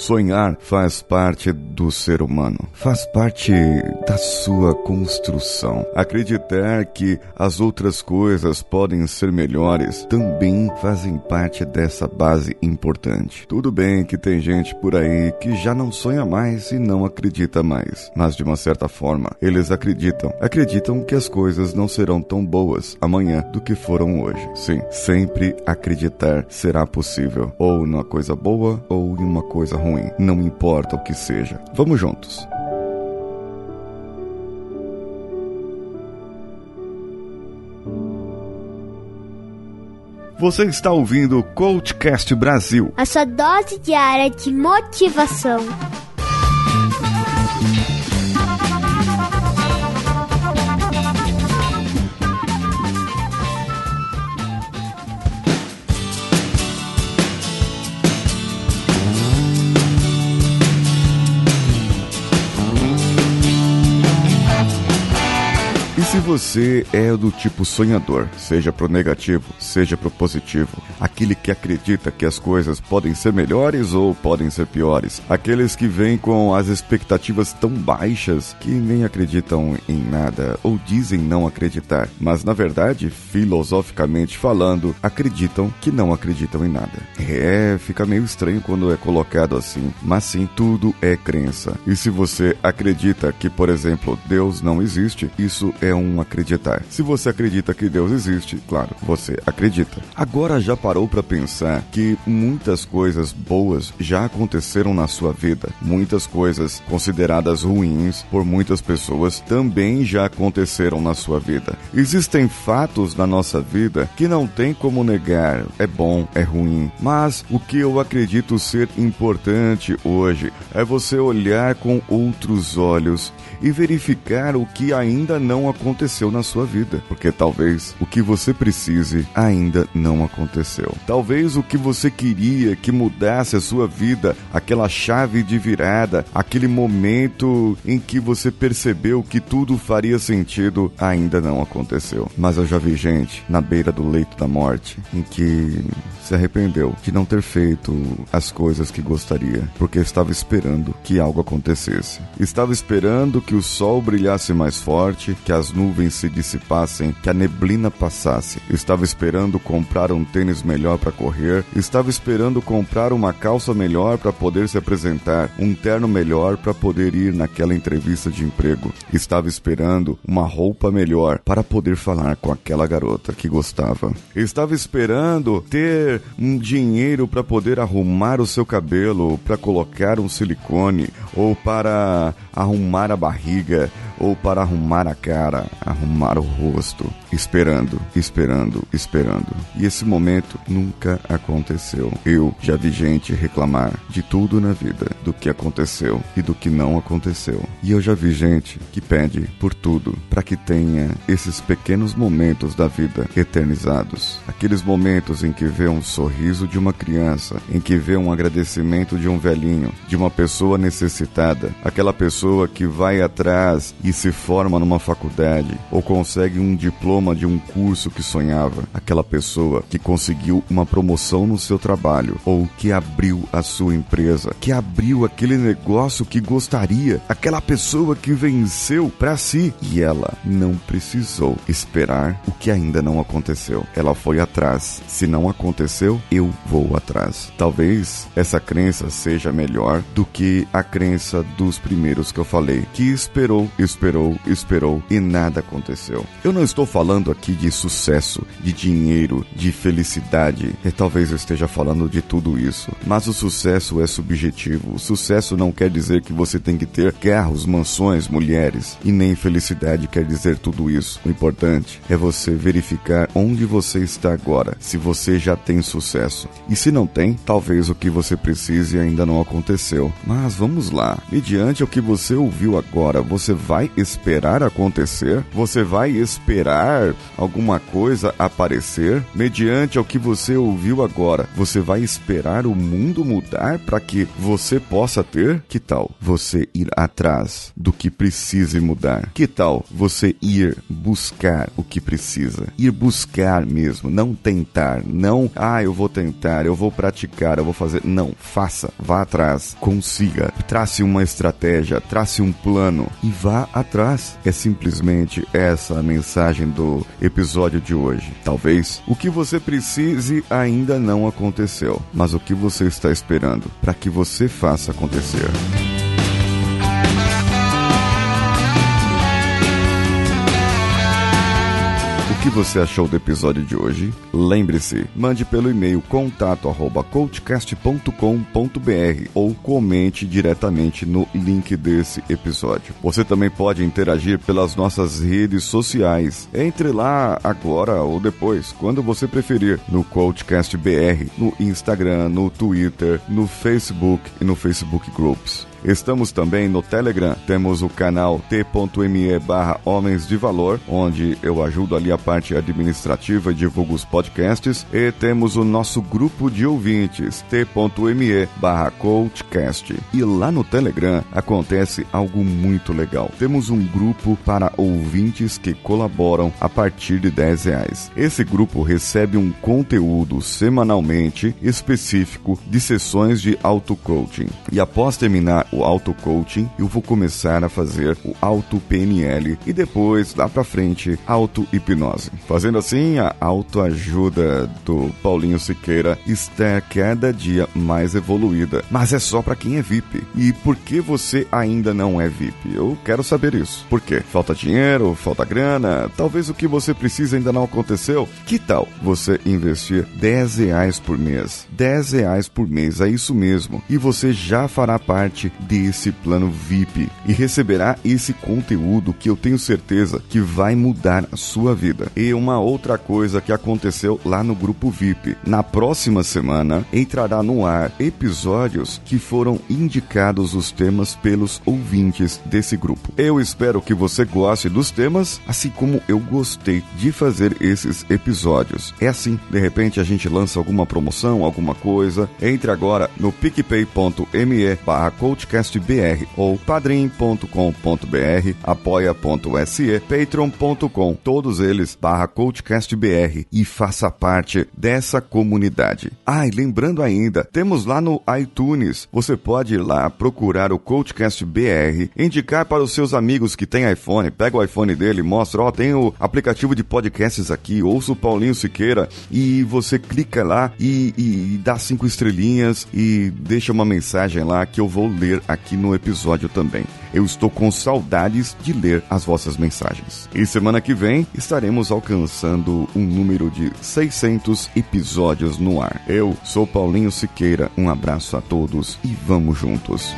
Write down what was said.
Sonhar faz parte do ser humano, faz parte da sua construção. Acreditar que as outras coisas podem ser melhores também fazem parte dessa base importante. Tudo bem que tem gente por aí que já não sonha mais e não acredita mais, mas de uma certa forma, eles acreditam. Acreditam que as coisas não serão tão boas amanhã do que foram hoje. Sim, sempre acreditar será possível, ou numa coisa boa ou em uma coisa ruim, não importa o que seja. Vamos juntos. Você está ouvindo o Coachcast Brasil. A sua dose diária de motivação. Se você é do tipo sonhador, seja pro negativo, seja pro positivo, aquele que acredita que as coisas podem ser melhores ou podem ser piores, aqueles que vêm com as expectativas tão baixas que nem acreditam em nada ou dizem não acreditar, mas na verdade, filosoficamente falando, acreditam que não acreditam em nada. É, fica meio estranho quando é colocado assim, mas sim, tudo é crença. E se você acredita que, por exemplo, Deus não existe, isso é um um acreditar. Se você acredita que Deus existe, claro, você acredita. Agora já parou para pensar que muitas coisas boas já aconteceram na sua vida, muitas coisas consideradas ruins por muitas pessoas também já aconteceram na sua vida. Existem fatos na nossa vida que não tem como negar, é bom, é ruim, mas o que eu acredito ser importante hoje é você olhar com outros olhos e verificar o que ainda não aconteceu na sua vida, porque talvez o que você precise ainda não aconteceu. Talvez o que você queria que mudasse a sua vida, aquela chave de virada, aquele momento em que você percebeu que tudo faria sentido, ainda não aconteceu. Mas eu já vi gente na beira do leito da morte em que se arrependeu de não ter feito as coisas que gostaria, porque estava esperando que algo acontecesse. Estava esperando que o sol brilhasse mais forte, que as nuvens se dissipassem, que a neblina passasse. Estava esperando comprar um tênis melhor para correr, estava esperando comprar uma calça melhor para poder se apresentar, um terno melhor para poder ir naquela entrevista de emprego. Estava esperando uma roupa melhor para poder falar com aquela garota que gostava. Estava esperando ter um dinheiro para poder arrumar o seu cabelo, para colocar um silicone ou para arrumar a barriga ou para arrumar a cara, arrumar o rosto, esperando, esperando, esperando. E esse momento nunca aconteceu. Eu já vi gente reclamar de tudo na vida, do que aconteceu e do que não aconteceu. E eu já vi gente que pede por tudo para que tenha esses pequenos momentos da vida eternizados. Aqueles momentos em que vê um sorriso de uma criança, em que vê um agradecimento de um velhinho, de uma pessoa necessitada, aquela pessoa que vai atrás e se forma numa faculdade ou consegue um diploma de um curso que sonhava, aquela pessoa que conseguiu uma promoção no seu trabalho ou que abriu a sua empresa, que abriu aquele negócio que gostaria, aquela pessoa que venceu para si e ela não precisou esperar o que ainda não aconteceu. Ela foi atrás. Se não aconteceu, eu vou atrás. Talvez essa crença seja melhor do que a crença dos primeiros que eu falei, que esperou, esperou, esperou e nada aconteceu. Eu não estou falando aqui de sucesso, de dinheiro, de felicidade. E talvez eu esteja falando de tudo isso. Mas o sucesso é subjetivo. O sucesso não quer dizer que você tem que ter carros, mansões, mulheres. E nem felicidade quer dizer tudo isso. O importante é você verificar onde você está agora. Se você já tem sucesso. E se não tem, talvez o que você precise ainda não aconteceu. Mas vamos lá. Mediante o que você ouviu agora, você vai vai esperar acontecer? Você vai esperar alguma coisa aparecer mediante ao que você ouviu agora? Você vai esperar o mundo mudar para que você possa ter? Que tal você ir atrás do que precise mudar? Que tal você ir buscar o que precisa? Ir buscar mesmo, não tentar, não, ah, eu vou tentar, eu vou praticar, eu vou fazer. Não, faça, vá atrás, consiga, trace uma estratégia, trace um plano e vá atrás. É simplesmente essa a mensagem do episódio de hoje. Talvez o que você precise ainda não aconteceu, mas o que você está esperando para que você faça acontecer. Que você achou do episódio de hoje? Lembre-se, mande pelo e-mail contato@coachcast.com.br ou comente diretamente no link desse episódio. Você também pode interagir pelas nossas redes sociais. Entre lá agora ou depois, quando você preferir, no Coachcast BR, no Instagram, no Twitter, no Facebook e no Facebook Groups. Estamos também no Telegram, temos o canal t.me barra Homens de Valor, onde eu ajudo ali a parte administrativa e divulgo os podcasts, e temos o nosso grupo de ouvintes, t.me barra Coachcast. E lá no Telegram acontece algo muito legal. Temos um grupo para ouvintes que colaboram a partir de 10 reais. Esse grupo recebe um conteúdo semanalmente específico de sessões de auto-coaching. E após terminar o auto-coaching, eu vou começar a fazer o auto-PNL e depois, lá pra frente, auto-hipnose. Fazendo assim, a autoajuda do Paulinho Siqueira está cada dia mais evoluída. Mas é só para quem é VIP. E por que você ainda não é VIP? Eu quero saber isso. Por quê? Falta dinheiro? Falta grana? Talvez o que você precisa ainda não aconteceu? Que tal você investir 10 reais por mês? 10 reais por mês, é isso mesmo. E você já fará parte desse plano VIP e receberá esse conteúdo que eu tenho certeza que vai mudar a sua vida. E uma outra coisa que aconteceu lá no grupo VIP. Na próxima semana entrará no ar episódios que foram indicados os temas pelos ouvintes desse grupo. Eu espero que você goste dos temas, assim como eu gostei de fazer esses episódios. É assim, de repente a gente lança alguma promoção, alguma coisa. Entre agora no picpay.me barra podcastbr ou padrim.com.br, apoia.se, patreon.com, todos eles barra coachcastbr e faça parte dessa comunidade. Ah, e lembrando ainda, temos lá no iTunes, você pode ir lá procurar o Coachcast indicar para os seus amigos que têm iPhone, pega o iPhone dele, mostra, ó, oh, tem o aplicativo de podcasts aqui, ouça o Paulinho Siqueira e você clica lá e, e, e dá cinco estrelinhas e deixa uma mensagem lá que eu vou aqui no episódio também. Eu estou com saudades de ler as vossas mensagens. E semana que vem estaremos alcançando um número de 600 episódios no ar. Eu sou Paulinho Siqueira, um abraço a todos e vamos juntos.